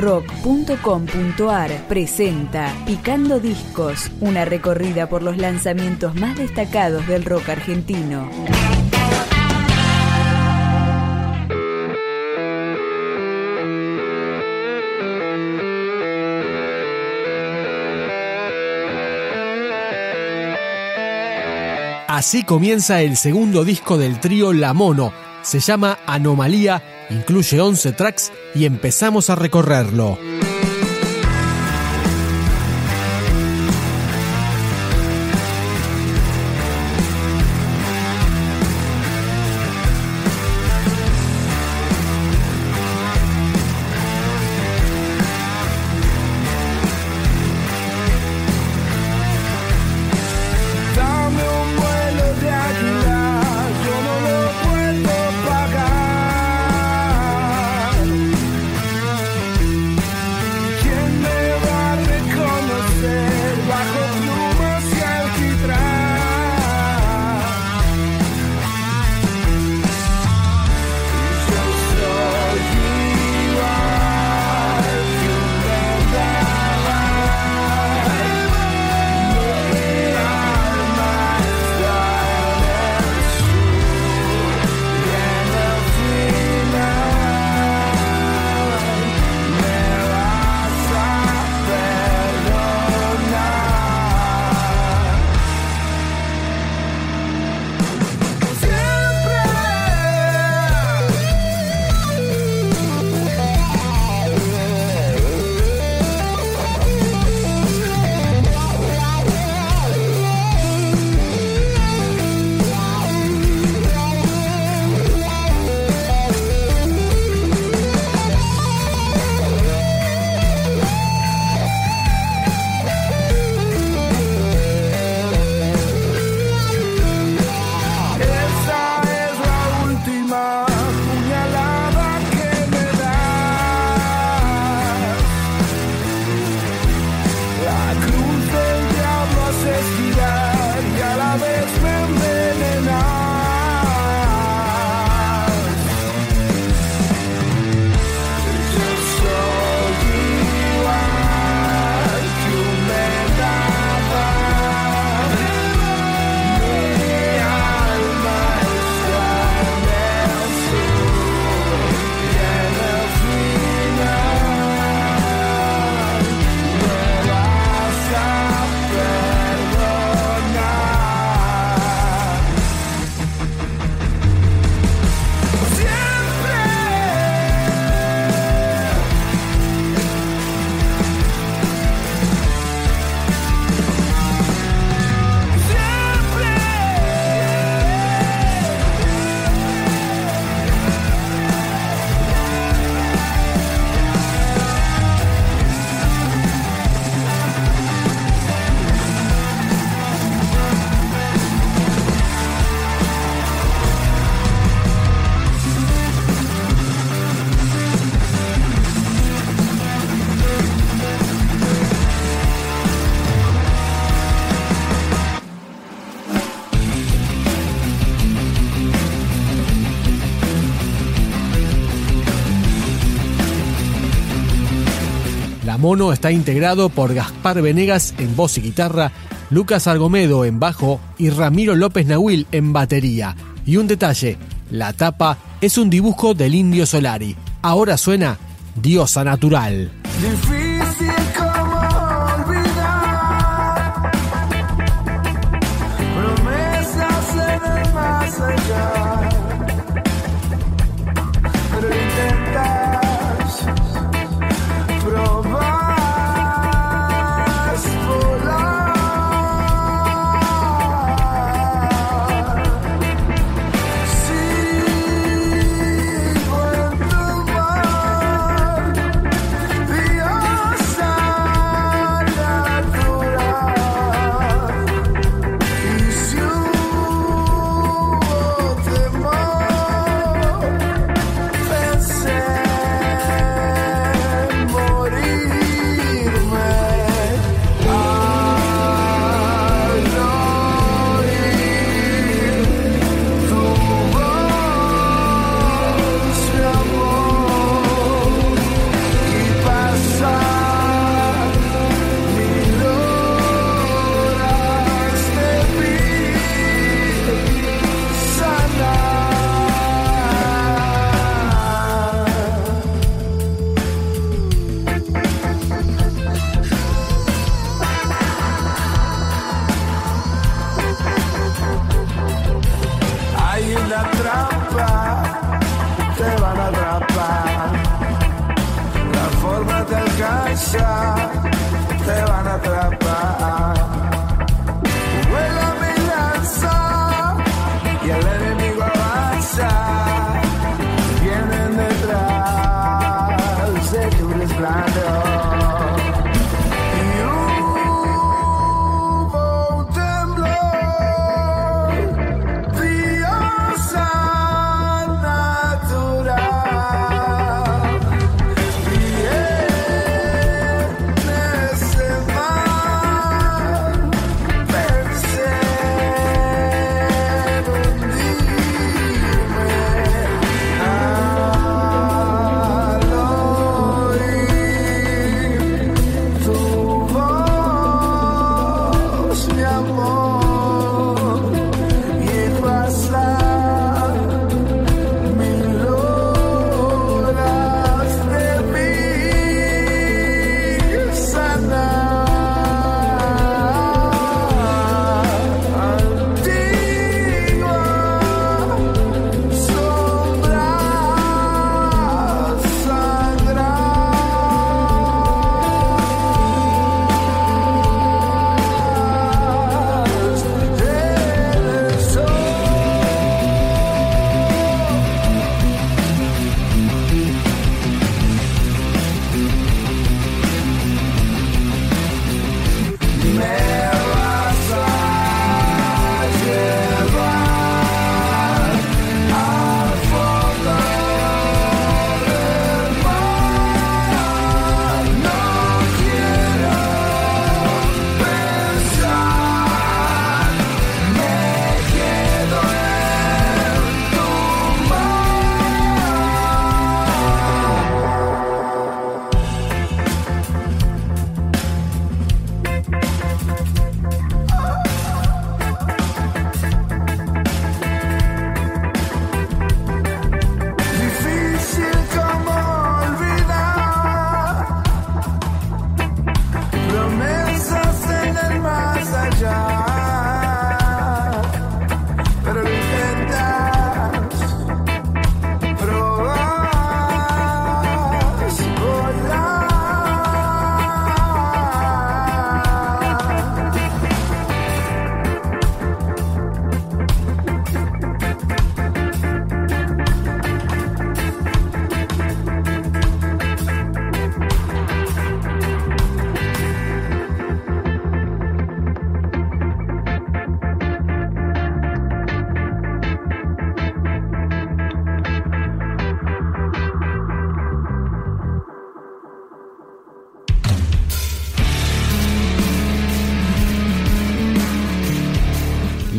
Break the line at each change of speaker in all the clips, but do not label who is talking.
rock.com.ar presenta Picando Discos, una recorrida por los lanzamientos más destacados del rock argentino.
Así comienza el segundo disco del trío La Mono. Se llama Anomalía, incluye 11 tracks y empezamos a recorrerlo. Mono está integrado por Gaspar Venegas en voz y guitarra, Lucas Argomedo en bajo y Ramiro López Nahuil en batería. Y un detalle, la tapa es un dibujo del Indio Solari. Ahora suena Diosa Natural.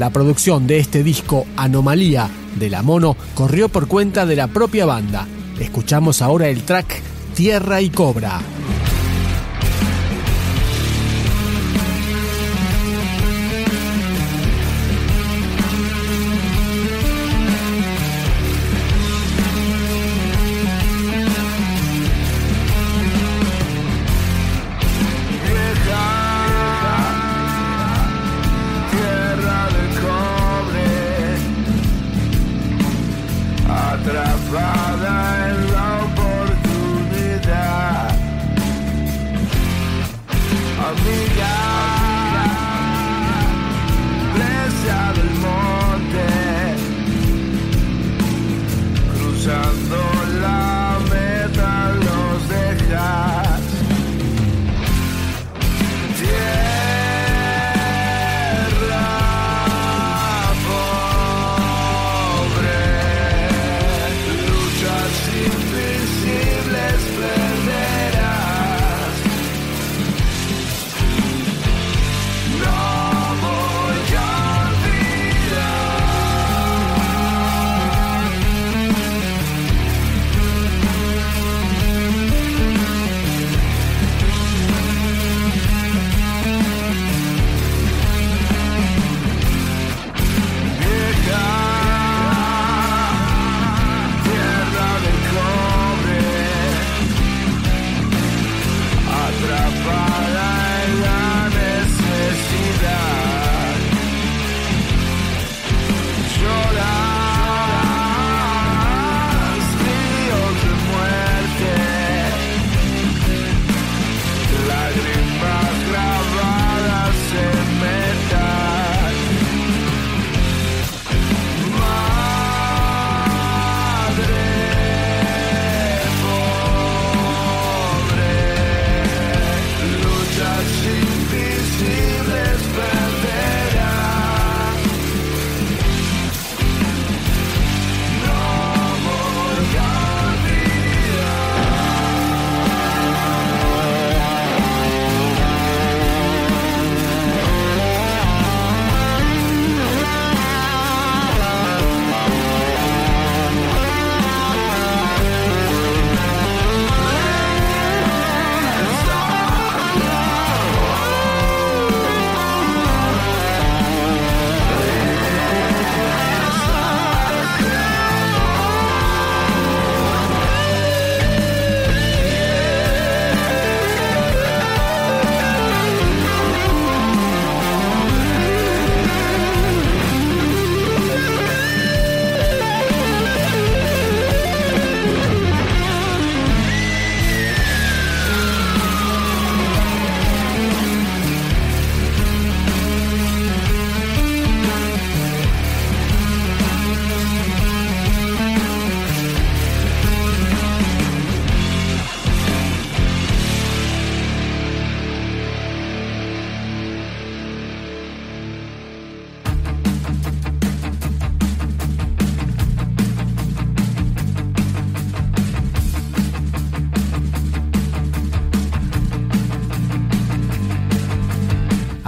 La
producción de este disco Anomalía de la Mono corrió por cuenta de la propia banda. Escuchamos ahora el track Tierra y Cobra.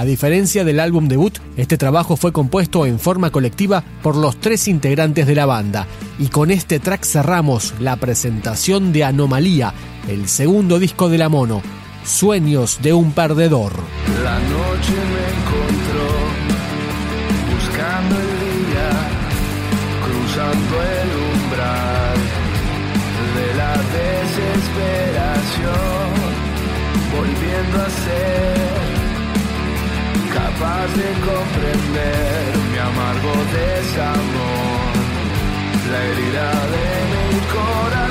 A diferencia del álbum debut, este trabajo fue compuesto en forma colectiva por los tres integrantes de la banda. Y con este track cerramos la presentación de Anomalía, el segundo disco de la mono, Sueños de un perdedor.
La noche me encontró buscando el día, cruzando el umbral de la desesperación, volviendo a ser capaz de comprender mi amargo desamor, la herida de mi corazón.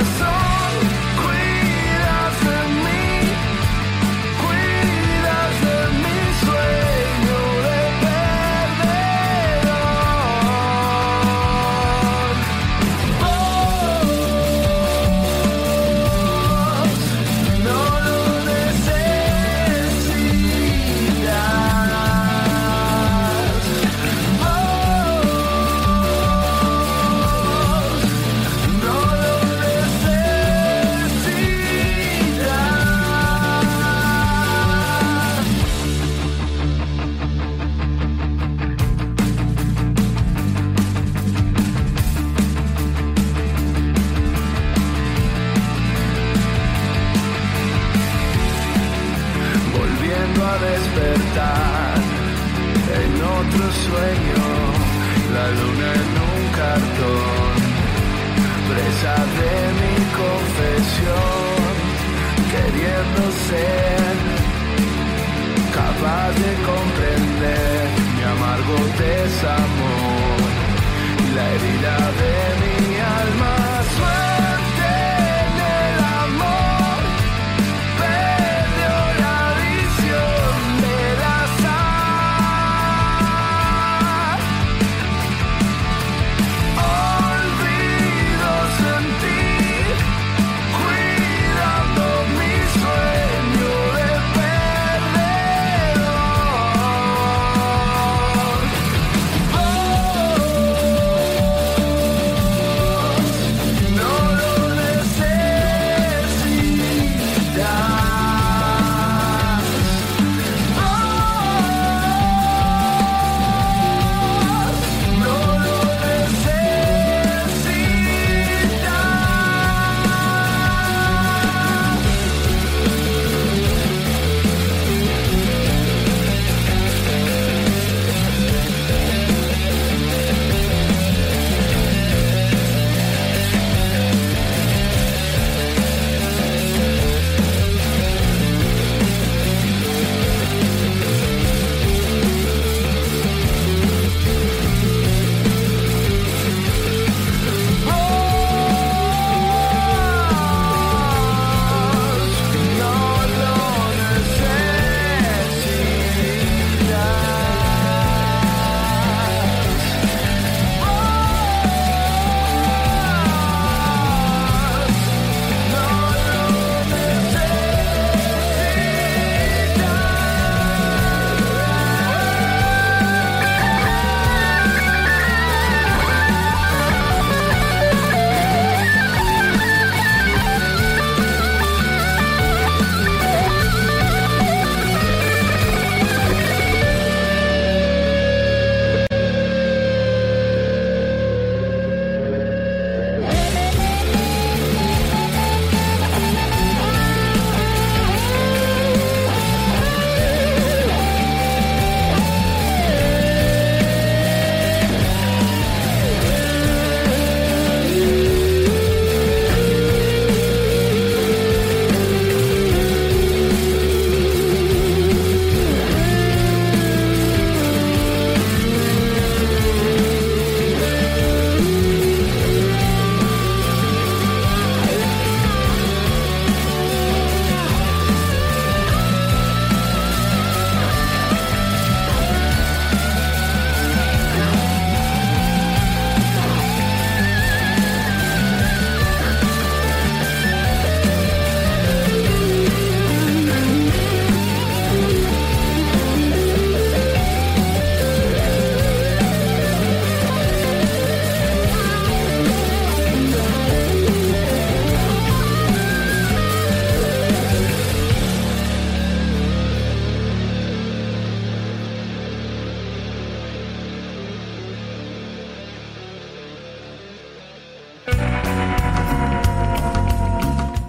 Presa de mi confesión, queriendo ser capaz de comprender mi amargo desamor, la herida de mi